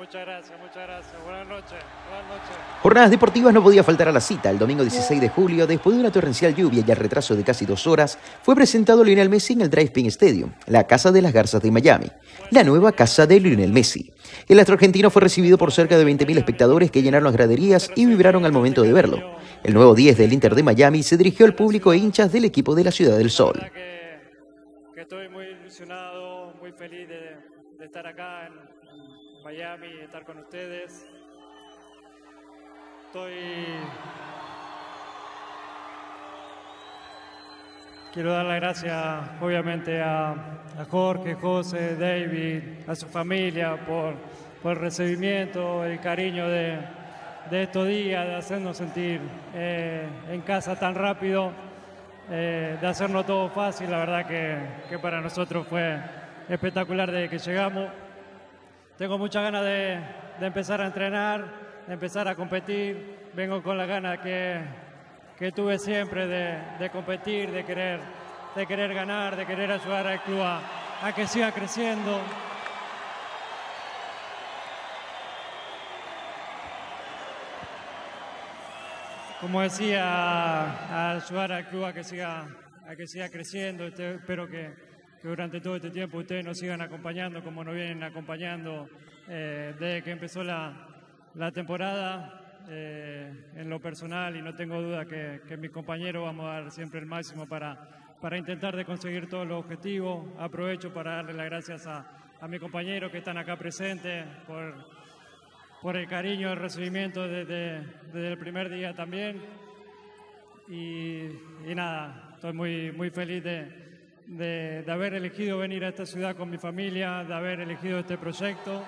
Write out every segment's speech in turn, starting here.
Muchas gracias, muchas gracias. Buenas noches, buenas noches. Jornadas deportivas no podía faltar a la cita. El domingo 16 de julio, después de una torrencial lluvia y el retraso de casi dos horas, fue presentado Lionel Messi en el Drive-In Stadium, la casa de las garzas de Miami, la nueva casa de Lionel Messi. El astro argentino fue recibido por cerca de 20.000 espectadores que llenaron las graderías y vibraron al momento de verlo. El nuevo 10 del Inter de Miami se dirigió al público e hinchas del equipo de la Ciudad del Sol. Que, que estoy muy ilusionado, muy feliz de, de estar acá en Miami, estar con ustedes. Estoy. Quiero dar las gracias, obviamente, a, Jorge, José, David, a su familia por, por el recibimiento, el cariño de, de estos días, de hacernos sentir eh, en casa tan rápido, eh, de hacernos todo fácil. La verdad que, que para nosotros fue espectacular desde que llegamos. Tengo muchas ganas de, empezar a entrenar, de empezar a competir. Vengo con la ganas que, tuve siempre de, competir, de querer, de querer ganar, de querer ayudar al club a, que siga creciendo. Como decía, ayudar al club a que siga, a que siga creciendo. Este, espero que, que durante todo este tiempo ustedes nos sigan acompañando como nos vienen acompañando eh, desde que empezó la, la temporada. Eh, en lo personal y no tengo duda que, mis compañeros vamos a dar siempre el máximo para, para intentar de conseguir todos los objetivos. Aprovecho para darle las gracias a, a mis compañeros que están acá presentes por, por el cariño, el recibimiento desde, desde el primer día también. Y, y nada, estoy muy, muy feliz de, de, haber elegido venir a esta ciudad con mi familia, de haber elegido este proyecto.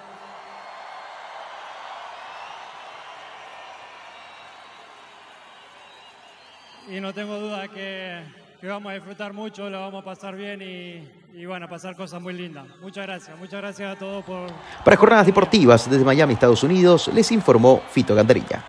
y no tengo duda que, que, vamos a disfrutar mucho, lo vamos a pasar bien y, y van a pasar cosas muy lindas. Muchas gracias, muchas gracias a todos por... Para Jornadas Deportivas desde Miami, Estados Unidos, les informó Fito Gandarilla.